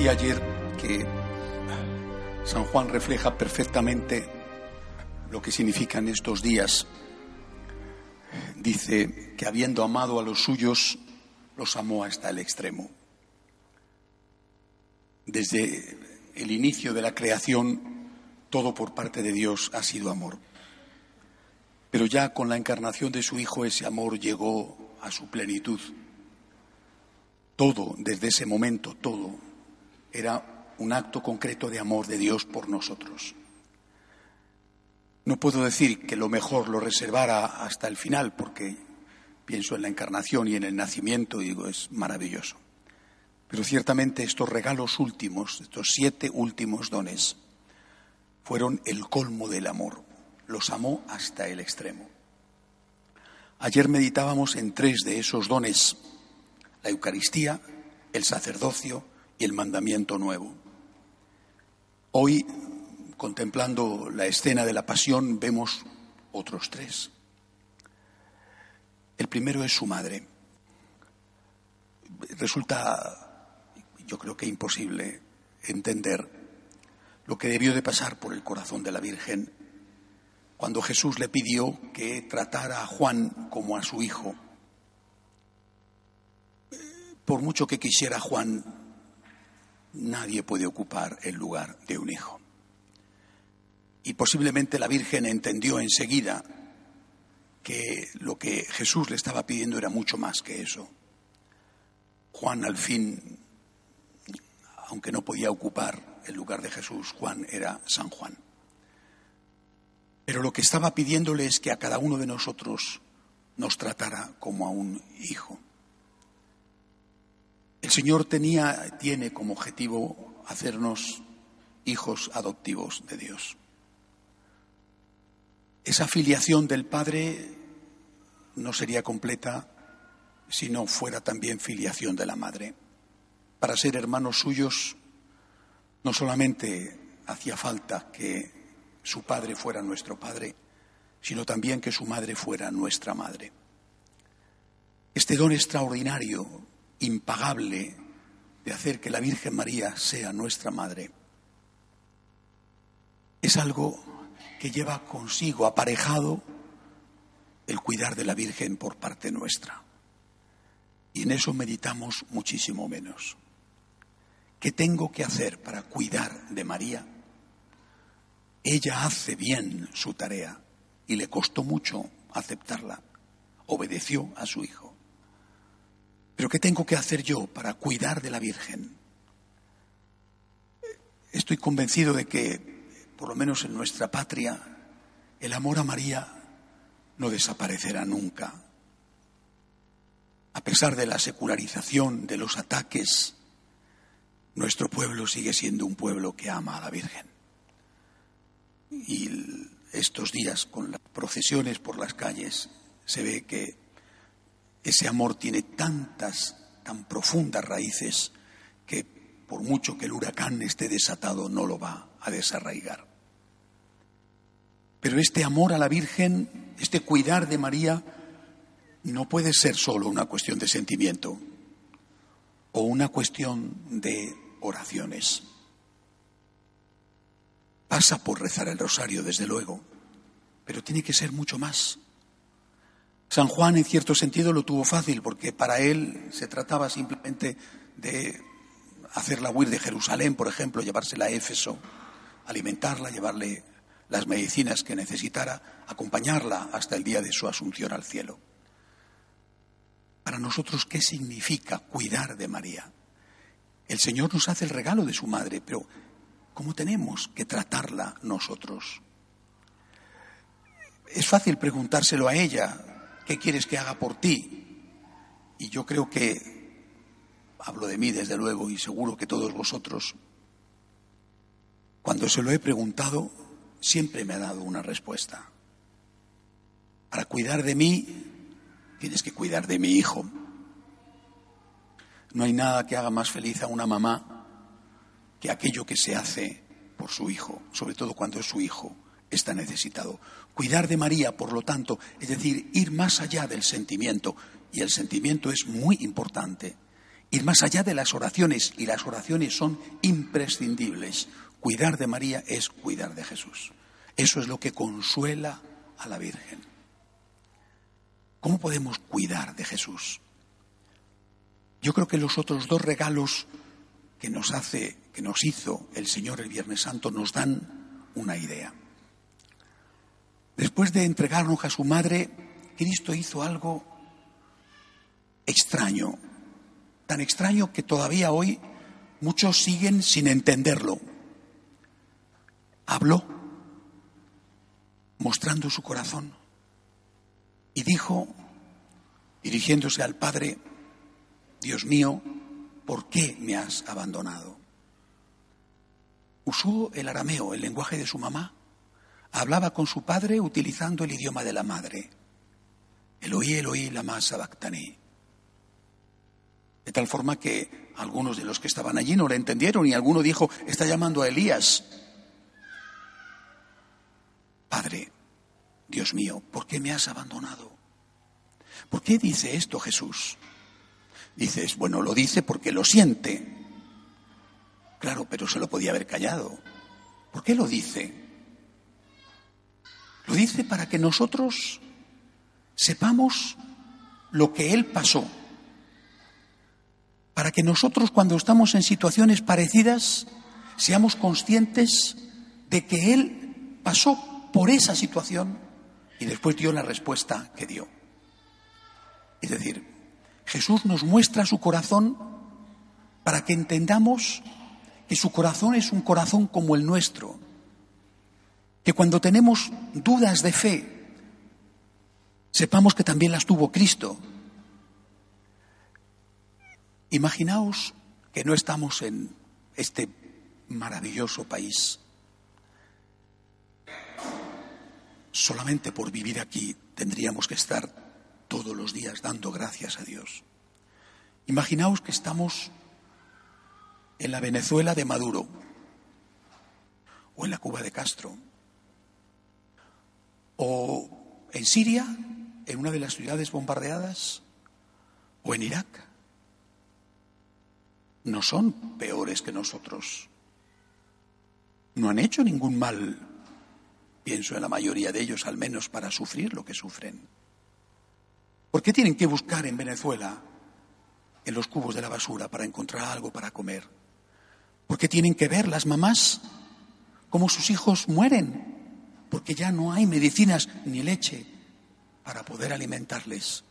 decía ayer que San Juan refleja perfectamente lo que significan estos días. Dice que habiendo amado a los suyos, los amó hasta el extremo. Desde el inicio de la creación, todo por parte de Dios ha sido amor. Pero ya con la encarnación de su Hijo ese amor llegó a su plenitud. Todo, desde ese momento, todo, era un acto concreto de amor de Dios por nosotros. No puedo decir que lo mejor lo reservara hasta el final, porque pienso en la encarnación y en el nacimiento y digo, es maravilloso. Pero ciertamente estos regalos últimos, estos siete últimos dones, fueron el colmo del amor. Los amó hasta el extremo. Ayer meditábamos en tres de esos dones, la Eucaristía, el sacerdocio y el mandamiento nuevo. Hoy, contemplando la escena de la pasión, vemos otros tres. El primero es su madre. Resulta, yo creo que imposible entender lo que debió de pasar por el corazón de la Virgen cuando Jesús le pidió que tratara a Juan como a su hijo. Por mucho que quisiera Juan, nadie puede ocupar el lugar de un hijo. Y posiblemente la Virgen entendió enseguida que lo que Jesús le estaba pidiendo era mucho más que eso. Juan al fin, aunque no podía ocupar el lugar de Jesús, Juan era San Juan. Pero lo que estaba pidiéndole es que a cada uno de nosotros nos tratara como a un hijo. El Señor tenía, tiene como objetivo hacernos hijos adoptivos de Dios. Esa filiación del Padre no sería completa si no fuera también filiación de la Madre. Para ser hermanos suyos no solamente hacía falta que su padre fuera nuestro padre, sino también que su madre fuera nuestra madre. Este don extraordinario, impagable, de hacer que la Virgen María sea nuestra madre, es algo que lleva consigo aparejado el cuidar de la Virgen por parte nuestra. Y en eso meditamos muchísimo menos. ¿Qué tengo que hacer para cuidar de María? Ella hace bien su tarea y le costó mucho aceptarla. Obedeció a su hijo. Pero ¿qué tengo que hacer yo para cuidar de la Virgen? Estoy convencido de que, por lo menos en nuestra patria, el amor a María no desaparecerá nunca. A pesar de la secularización, de los ataques, nuestro pueblo sigue siendo un pueblo que ama a la Virgen y estos días con las procesiones por las calles se ve que ese amor tiene tantas, tan profundas raíces que por mucho que el huracán esté desatado no lo va a desarraigar. Pero este amor a la Virgen, este cuidar de María, no puede ser solo una cuestión de sentimiento o una cuestión de oraciones. Pasa por rezar el rosario, desde luego, pero tiene que ser mucho más. San Juan, en cierto sentido, lo tuvo fácil, porque para él se trataba simplemente de hacerla huir de Jerusalén, por ejemplo, llevársela a Éfeso, alimentarla, llevarle las medicinas que necesitara, acompañarla hasta el día de su asunción al cielo. Para nosotros, ¿qué significa cuidar de María? El Señor nos hace el regalo de su madre, pero ¿Cómo tenemos que tratarla nosotros? Es fácil preguntárselo a ella, ¿qué quieres que haga por ti? Y yo creo que, hablo de mí desde luego y seguro que todos vosotros, cuando se lo he preguntado, siempre me ha dado una respuesta. Para cuidar de mí, tienes que cuidar de mi hijo. No hay nada que haga más feliz a una mamá que aquello que se hace por su hijo, sobre todo cuando su hijo está necesitado. Cuidar de María, por lo tanto, es decir, ir más allá del sentimiento, y el sentimiento es muy importante, ir más allá de las oraciones, y las oraciones son imprescindibles. Cuidar de María es cuidar de Jesús. Eso es lo que consuela a la Virgen. ¿Cómo podemos cuidar de Jesús? Yo creo que los otros dos regalos que nos hace, que nos hizo el Señor el Viernes Santo nos dan una idea. Después de entregarnos a su madre, Cristo hizo algo extraño, tan extraño que todavía hoy muchos siguen sin entenderlo. Habló mostrando su corazón y dijo, dirigiéndose al Padre, Dios mío, ¿por qué me has abandonado? Usó el arameo, el lenguaje de su mamá. Hablaba con su padre utilizando el idioma de la madre. El oí, el oí, la masa bactané. De tal forma que algunos de los que estaban allí no le entendieron y alguno dijo, está llamando a Elías. Padre, Dios mío, ¿por qué me has abandonado? ¿Por qué dice esto Jesús? Dices, bueno, lo dice porque lo siente. Claro, pero se lo podía haber callado. ¿Por qué lo dice? Lo dice para que nosotros sepamos lo que Él pasó. Para que nosotros cuando estamos en situaciones parecidas seamos conscientes de que Él pasó por esa situación y después dio la respuesta que dio. Es decir, Jesús nos muestra su corazón para que entendamos que su corazón es un corazón como el nuestro, que cuando tenemos dudas de fe, sepamos que también las tuvo Cristo. Imaginaos que no estamos en este maravilloso país. Solamente por vivir aquí tendríamos que estar todos los días dando gracias a Dios. Imaginaos que estamos en la Venezuela de Maduro o en la Cuba de Castro o en Siria, en una de las ciudades bombardeadas o en Irak. No son peores que nosotros. No han hecho ningún mal, pienso en la mayoría de ellos, al menos para sufrir lo que sufren. ¿Por qué tienen que buscar en Venezuela, en los cubos de la basura, para encontrar algo para comer? ¿Por qué tienen que ver las mamás cómo sus hijos mueren? Porque ya no hay medicinas ni leche para poder alimentarles.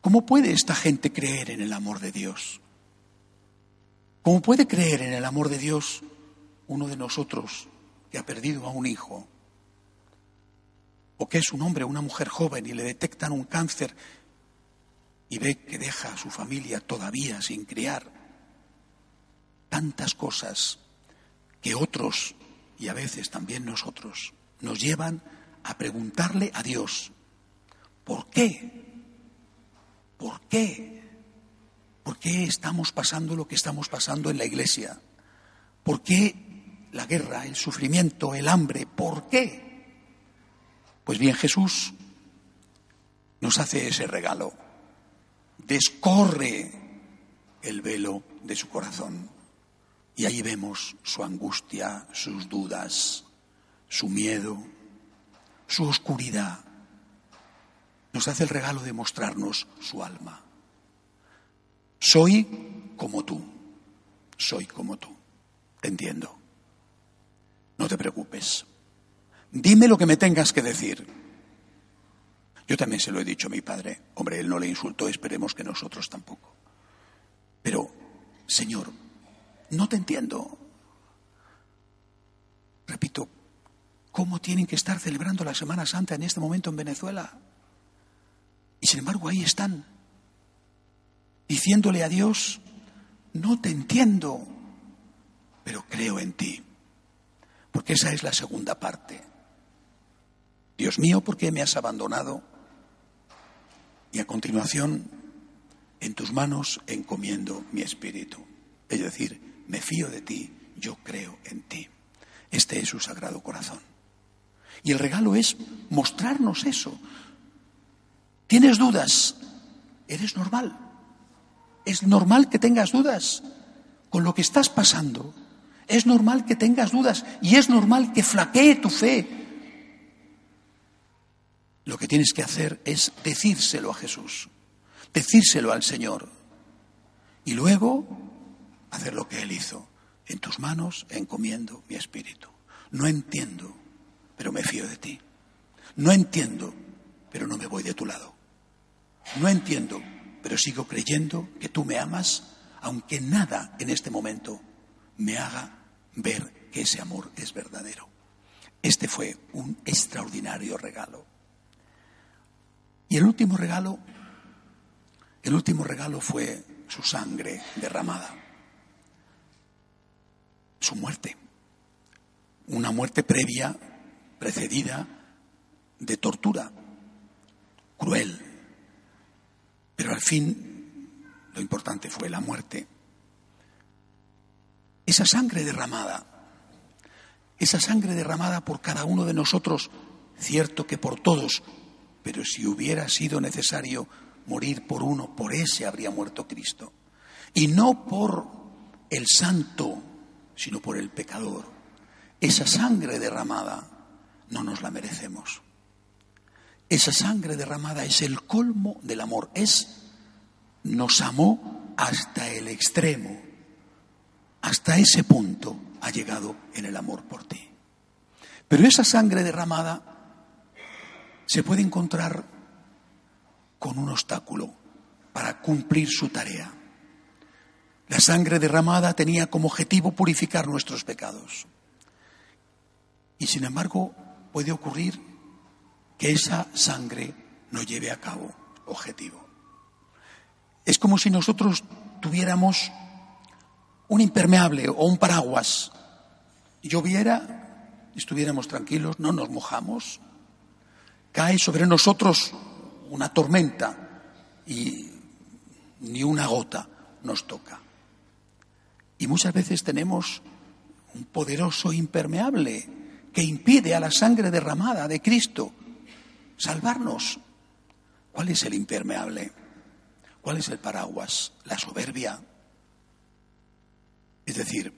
¿Cómo puede esta gente creer en el amor de Dios? ¿Cómo puede creer en el amor de Dios uno de nosotros que ha perdido a un hijo? o que es un hombre o una mujer joven y le detectan un cáncer y ve que deja a su familia todavía sin criar. Tantas cosas que otros, y a veces también nosotros, nos llevan a preguntarle a Dios, ¿por qué? ¿Por qué? ¿Por qué estamos pasando lo que estamos pasando en la iglesia? ¿Por qué la guerra, el sufrimiento, el hambre? ¿Por qué? Pues bien, Jesús nos hace ese regalo. Descorre el velo de su corazón. Y ahí vemos su angustia, sus dudas, su miedo, su oscuridad. Nos hace el regalo de mostrarnos su alma. Soy como tú, soy como tú. Te entiendo. No te preocupes. Dime lo que me tengas que decir. Yo también se lo he dicho a mi padre. Hombre, él no le insultó, esperemos que nosotros tampoco. Pero, Señor, no te entiendo. Repito, ¿cómo tienen que estar celebrando la Semana Santa en este momento en Venezuela? Y sin embargo ahí están, diciéndole a Dios, no te entiendo, pero creo en ti. Porque esa es la segunda parte. Dios mío, ¿por qué me has abandonado? Y a continuación, en tus manos encomiendo mi espíritu. Es decir, me fío de ti, yo creo en ti. Este es su sagrado corazón. Y el regalo es mostrarnos eso. ¿Tienes dudas? eres normal. Es normal que tengas dudas con lo que estás pasando. Es normal que tengas dudas y es normal que flaquee tu fe. Lo que tienes que hacer es decírselo a Jesús, decírselo al Señor y luego hacer lo que Él hizo. En tus manos encomiendo mi espíritu. No entiendo, pero me fío de ti. No entiendo, pero no me voy de tu lado. No entiendo, pero sigo creyendo que tú me amas, aunque nada en este momento me haga ver que ese amor es verdadero. Este fue un extraordinario regalo. Y el último regalo, el último regalo fue su sangre derramada, su muerte, una muerte previa, precedida de tortura, cruel, pero al fin lo importante fue la muerte. Esa sangre derramada, esa sangre derramada por cada uno de nosotros, cierto que por todos, pero si hubiera sido necesario morir por uno, por ese habría muerto Cristo. Y no por el santo, sino por el pecador. Esa sangre derramada no nos la merecemos. Esa sangre derramada es el colmo del amor. Es, nos amó hasta el extremo. Hasta ese punto ha llegado en el amor por ti. Pero esa sangre derramada se puede encontrar con un obstáculo para cumplir su tarea. La sangre derramada tenía como objetivo purificar nuestros pecados. Y sin embargo puede ocurrir que esa sangre no lleve a cabo objetivo. Es como si nosotros tuviéramos un impermeable o un paraguas. Lloviera, estuviéramos tranquilos, no nos mojamos, cae sobre nosotros una tormenta y ni una gota nos toca. Y muchas veces tenemos un poderoso impermeable que impide a la sangre derramada de Cristo salvarnos. ¿Cuál es el impermeable? ¿Cuál es el paraguas? La soberbia. Es decir,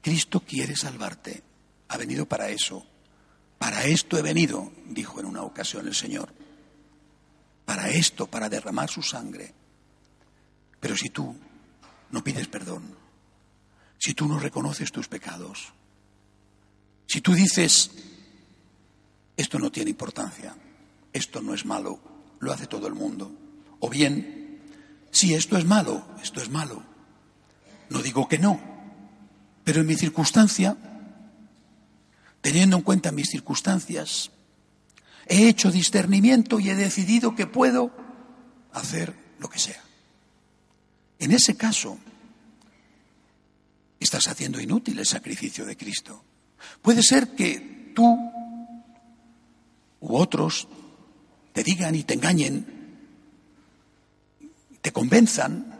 Cristo quiere salvarte. Ha venido para eso. Para esto he venido, dijo en una ocasión el Señor. Para esto, para derramar su sangre. Pero si tú no pides perdón, si tú no reconoces tus pecados, si tú dices, esto no tiene importancia, esto no es malo, lo hace todo el mundo, o bien, si esto es malo, esto es malo, no digo que no, pero en mi circunstancia teniendo en cuenta mis circunstancias, he hecho discernimiento y he decidido que puedo hacer lo que sea. En ese caso, estás haciendo inútil el sacrificio de Cristo. Puede ser que tú u otros te digan y te engañen, te convenzan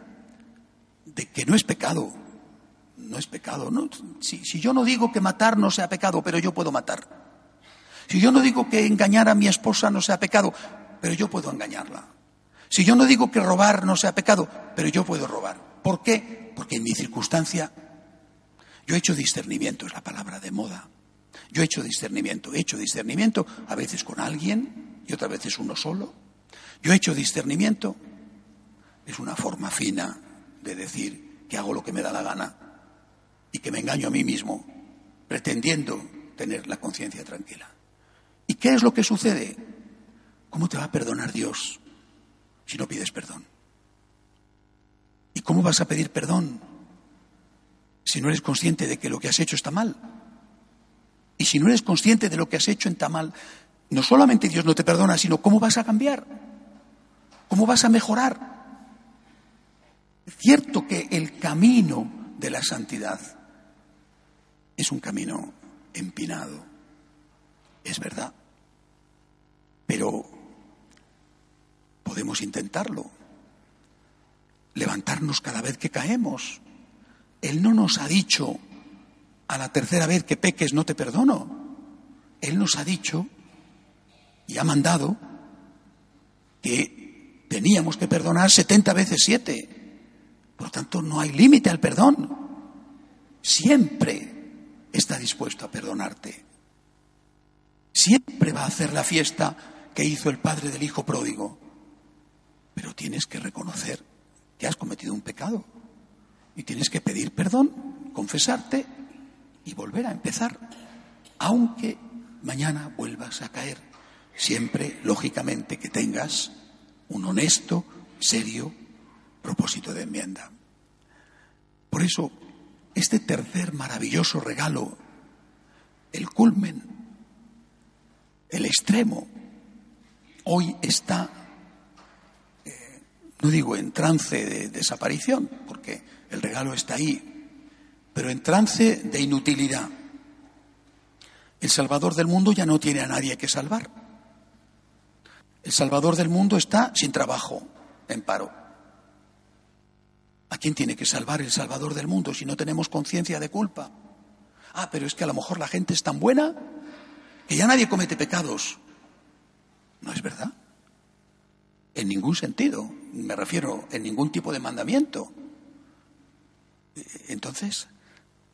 de que no es pecado no es pecado. No, si, yo no digo que matar no sea pecado, pero yo puedo matar. Si yo no digo que engañar a mi esposa no sea pecado, pero yo puedo engañarla. Si yo no digo que robar no sea pecado, pero yo puedo robar. ¿Por qué? Porque en mi circunstancia yo he hecho discernimiento, es la palabra de moda. Yo he hecho discernimiento, he hecho discernimiento a veces con alguien y otras veces uno solo. Yo he hecho discernimiento, es una forma fina de decir que hago lo que me da la gana y que me engaño a mí mismo pretendiendo tener la conciencia tranquila. ¿Y qué es lo que sucede? ¿Cómo te va a perdonar Dios si no pides perdón? ¿Y cómo vas a pedir perdón si no eres consciente de que lo que has hecho está mal? Y si no eres consciente de lo que has hecho está mal, no solamente Dios no te perdona, sino cómo vas a cambiar, cómo vas a mejorar. Es cierto que el camino de la santidad es un camino empinado, es verdad, pero podemos intentarlo, levantarnos cada vez que caemos. Él no nos ha dicho a la tercera vez que peques no te perdono. Él nos ha dicho y ha mandado que teníamos que perdonar 70 veces 7. Por lo tanto, no hay límite al perdón. Siempre está dispuesto a perdonarte. Siempre va a hacer la fiesta que hizo el padre del hijo pródigo. Tienes que reconocer que has cometido un pecado. Y tienes que pedir perdón, confesarte y volver a empezar. Aunque mañana vuelvas a caer. Siempre, lógicamente, que tengas un honesto, serio propósito de enmienda. Por eso, este tercer maravilloso regalo, el culmen, el extremo, hoy está, no digo en trance de desaparición, porque el regalo está ahí, pero en trance de inutilidad. El Salvador del mundo ya no tiene a nadie que salvar. El Salvador del mundo está sin trabajo, en paro. ¿A quién tiene que salvar el Salvador del mundo si no tenemos conciencia de culpa? Ah, pero es que a lo mejor la gente es tan buena que ya nadie comete pecados. ¿No es verdad? En ningún sentido, me refiero, en ningún tipo de mandamiento. Entonces,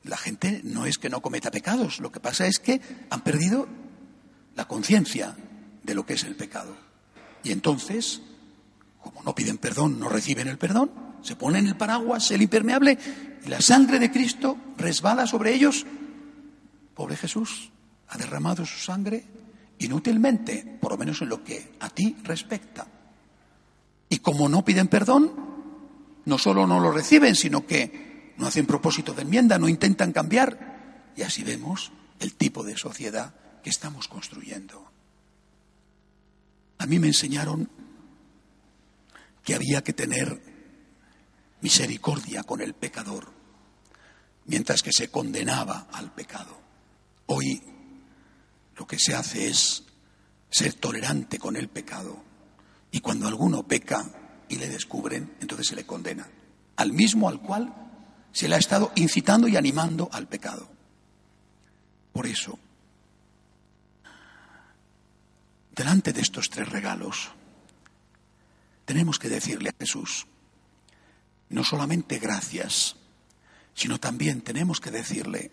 la gente no es que no cometa pecados, lo que pasa es que han perdido la conciencia de lo que es el pecado. Y entonces, como no piden perdón, no reciben el perdón, se ponen el paraguas, el impermeable, y la sangre de Cristo resbala sobre ellos. Pobre Jesús, ha derramado su sangre inútilmente, por lo menos en lo que a ti respecta. Y como no piden perdón, no solo no lo reciben, sino que no hacen propósito de enmienda, no intentan cambiar. Y así vemos el tipo de sociedad que estamos construyendo. A mí me enseñaron que había que tener misericordia con el pecador, mientras que se condenaba al pecado. Hoy lo que se hace es ser tolerante con el pecado. Y cuando alguno peca y le descubren, entonces se le condena. Al mismo al cual se le ha estado incitando y animando al pecado. Por eso, delante de estos tres regalos, tenemos que decirle a Jesús, no solamente gracias, sino también tenemos que decirle,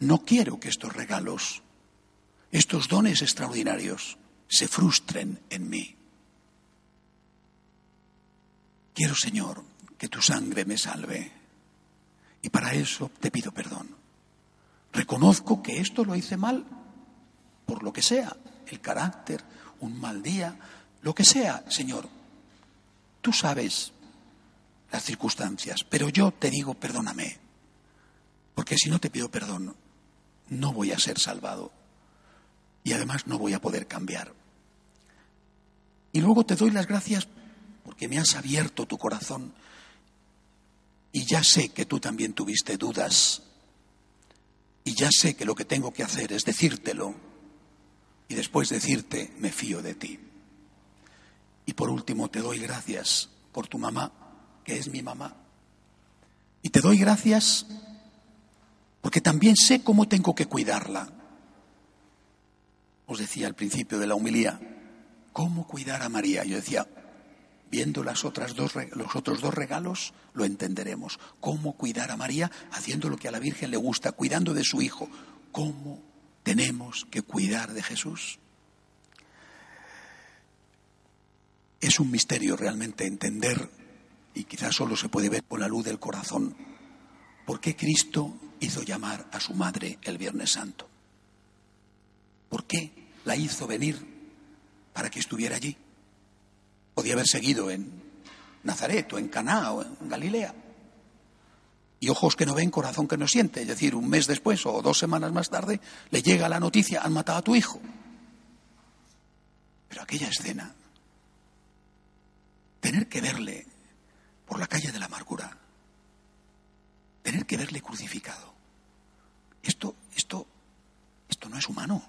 no quiero que estos regalos, estos dones extraordinarios, se frustren en mí. Quiero, Señor, que tu sangre me salve. Y para eso te pido perdón. Reconozco que esto lo hice mal, por lo que sea, el carácter, un mal día, lo que sea, Señor, Tú sabes las circunstancias, pero yo te digo, perdóname, porque si no te pido perdón, no voy a ser salvado y además no voy a poder cambiar. Y luego te doy las gracias porque me has abierto tu corazón y ya sé que tú también tuviste dudas y ya sé que lo que tengo que hacer es decírtelo y después decirte, me fío de ti. Y por último, te doy gracias por tu mamá, que es mi mamá. Y te doy gracias porque también sé cómo tengo que cuidarla. Os decía al principio de la humilía, ¿cómo cuidar a María? Yo decía, viendo las otras dos, los otros dos regalos, lo entenderemos. ¿Cómo cuidar a María haciendo lo que a la Virgen le gusta, cuidando de su hijo? ¿Cómo tenemos que cuidar de Jesús? Es un misterio realmente entender, y quizás solo se puede ver con la luz del corazón, por qué Cristo hizo llamar a su madre el Viernes Santo. ¿Por qué la hizo venir para que estuviera allí? Podía haber seguido en Nazaret o en Caná o en Galilea. Y ojos que no ven, corazón que no siente. Es decir, un mes después o dos semanas más tarde le llega la noticia, han matado a tu hijo. Pero aquella escena tener que verle por la calle de la amargura, tener que verle crucificado. Esto, esto, esto no es humano.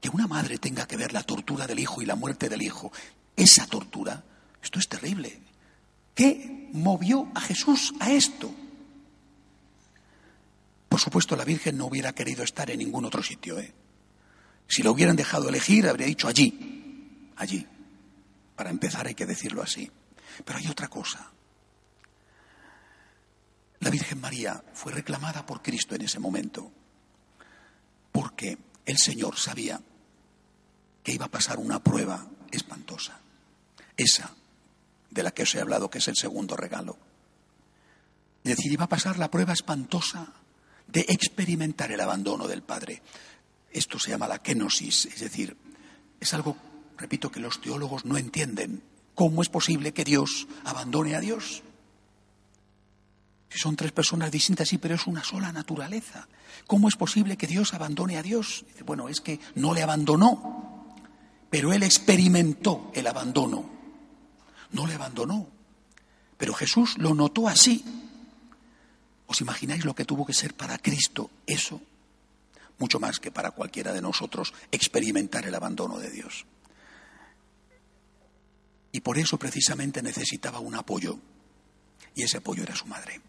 Que una madre tenga que ver la tortura del hijo y la muerte del hijo, esa tortura, esto es terrible. ¿Qué movió a Jesús a esto? Por supuesto, la Virgen no hubiera querido estar en ningún otro sitio. ¿eh? Si lo hubieran dejado elegir, habría dicho allí, allí. Para empezar hay que decirlo así. Pero hay otra cosa. La Virgen María fue reclamada por Cristo en ese momento, porque el Señor sabía que iba a pasar una prueba espantosa, esa de la que os he hablado, que es el segundo regalo. Es decir, iba a pasar la prueba espantosa de experimentar el abandono del Padre. Esto se llama la kenosis, es decir, es algo, repito, que los teólogos no entienden. ¿Cómo es posible que Dios abandone a Dios? Si son tres personas distintas, sí, pero es una sola naturaleza. ¿Cómo es posible que Dios abandone a Dios? Bueno, es que no le abandonó, pero él experimentó el abandono. No le abandonó, pero Jesús lo notó así. ¿Os imagináis lo que tuvo que ser para Cristo eso? Mucho más que para cualquiera de nosotros experimentar el abandono de Dios. Y por eso precisamente necesitaba un apoyo, y ese apoyo era su madre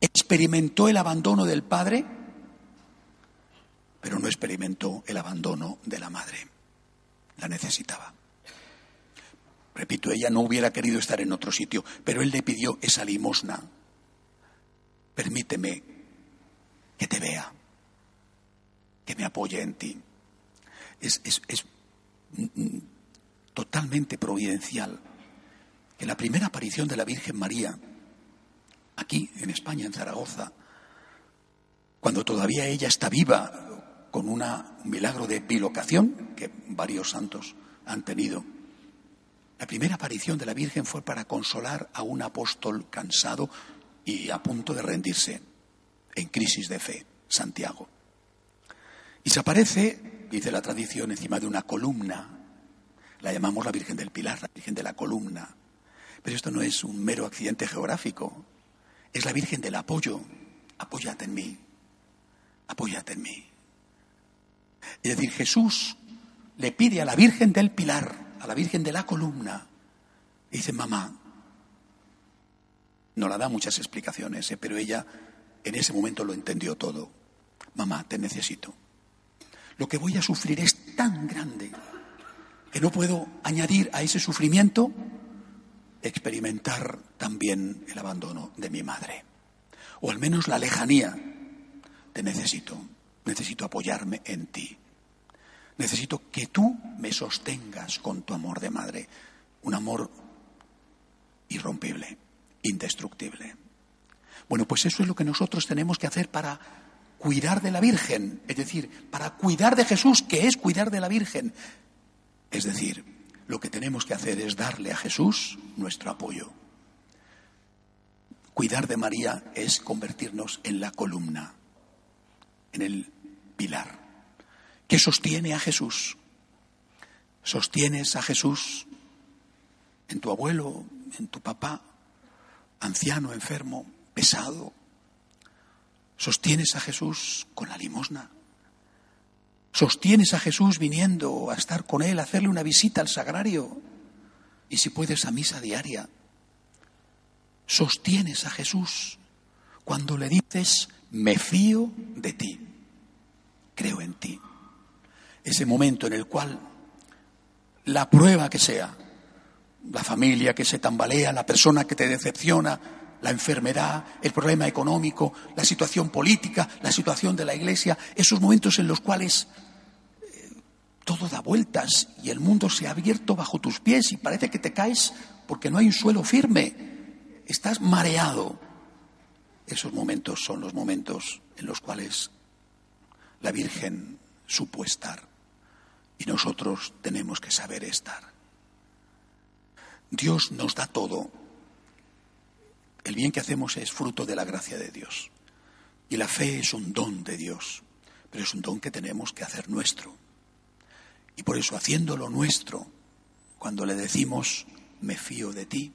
experimentó el abandono del padre, pero no experimentó el abandono de la madre. La necesitaba. Repito, ella no hubiera querido estar en otro sitio, pero él le pidió esa limosna. Permíteme que te vea, que me apoye en ti. Es, es, es totalmente providencial que la primera aparición de la Virgen María aquí en España, en Zaragoza, cuando todavía ella está viva, con un milagro de bilocación que varios santos han tenido. La primera aparición de la Virgen fue para consolar a un apóstol cansado y a punto de rendirse, en crisis de fe, Santiago. Y se aparece, dice la tradición, encima de una columna. La llamamos la Virgen del Pilar, la Virgen de la columna. Pero esto no es un mero accidente geográfico. Es la Virgen del apoyo. Apóyate en mí. Apóyate en mí. Es decir, Jesús le pide a la Virgen del Pilar, a la Virgen de la columna, y dice, mamá, no la da muchas explicaciones, ¿eh? pero ella en ese momento lo entendió todo. Mamá, te necesito. Lo que voy a sufrir es tan grande que no puedo añadir a ese sufrimiento experimentar también el abandono de mi madre, o al menos la lejanía. Te necesito, necesito apoyarme en ti. Necesito que tú me sostengas con tu amor de madre, un amor irrompible, indestructible. Bueno, pues eso es lo que nosotros tenemos que hacer para cuidar de la Virgen, es decir, para cuidar de Jesús, que es cuidar de la Virgen. Es decir, lo que tenemos que hacer es darle a Jesús nuestro apoyo. Cuidar de María es convertirnos en la columna, en el pilar, que sostiene a Jesús. Sostienes a Jesús en tu abuelo, en tu papá, anciano, enfermo, pesado. Sostienes a Jesús con la limosna. Sostienes a Jesús viniendo a estar con Él, a hacerle una visita al sagrario y si puedes a misa diaria. Sostienes a Jesús cuando le dices, me fío de ti, creo en ti. Ese momento en el cual la prueba que sea, la familia que se tambalea, la persona que te decepciona, la enfermedad, el problema económico, la situación política, la situación de la iglesia, esos momentos en los cuales eh, todo da vueltas y el mundo se ha abierto bajo tus pies y parece que te caes porque no hay un suelo firme, estás mareado. Esos momentos son los momentos en los cuales la Virgen supo estar y nosotros tenemos que saber estar. Dios nos da todo el bien que hacemos es fruto de la gracia de Dios. Y la fe es un don de Dios, pero es un don que tenemos que hacer nuestro. Y por eso, haciéndolo nuestro, cuando le decimos, me fío de ti,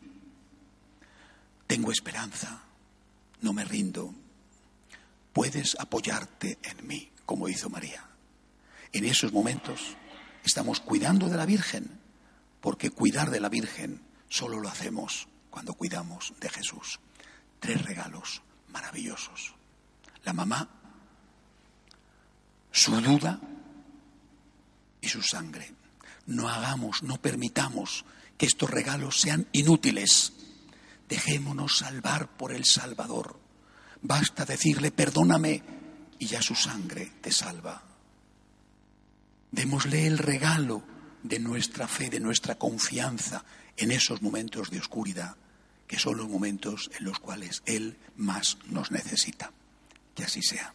tengo esperanza, no me rindo, puedes apoyarte en mí, como hizo María. En esos momentos estamos cuidando de la Virgen, porque cuidar de la Virgen solo lo hacemos cuando cuidamos de Jesús. Tres regalos maravillosos. La mamá, su duda y su sangre. No hagamos, no permitamos que estos regalos sean inútiles. Dejémonos salvar por el Salvador. Basta decirle, perdóname, y ya su sangre te salva. Démosle el regalo de nuestra fe, de nuestra confianza en esos momentos de oscuridad, que son los momentos en los cuales Él más nos necesita. Que así sea.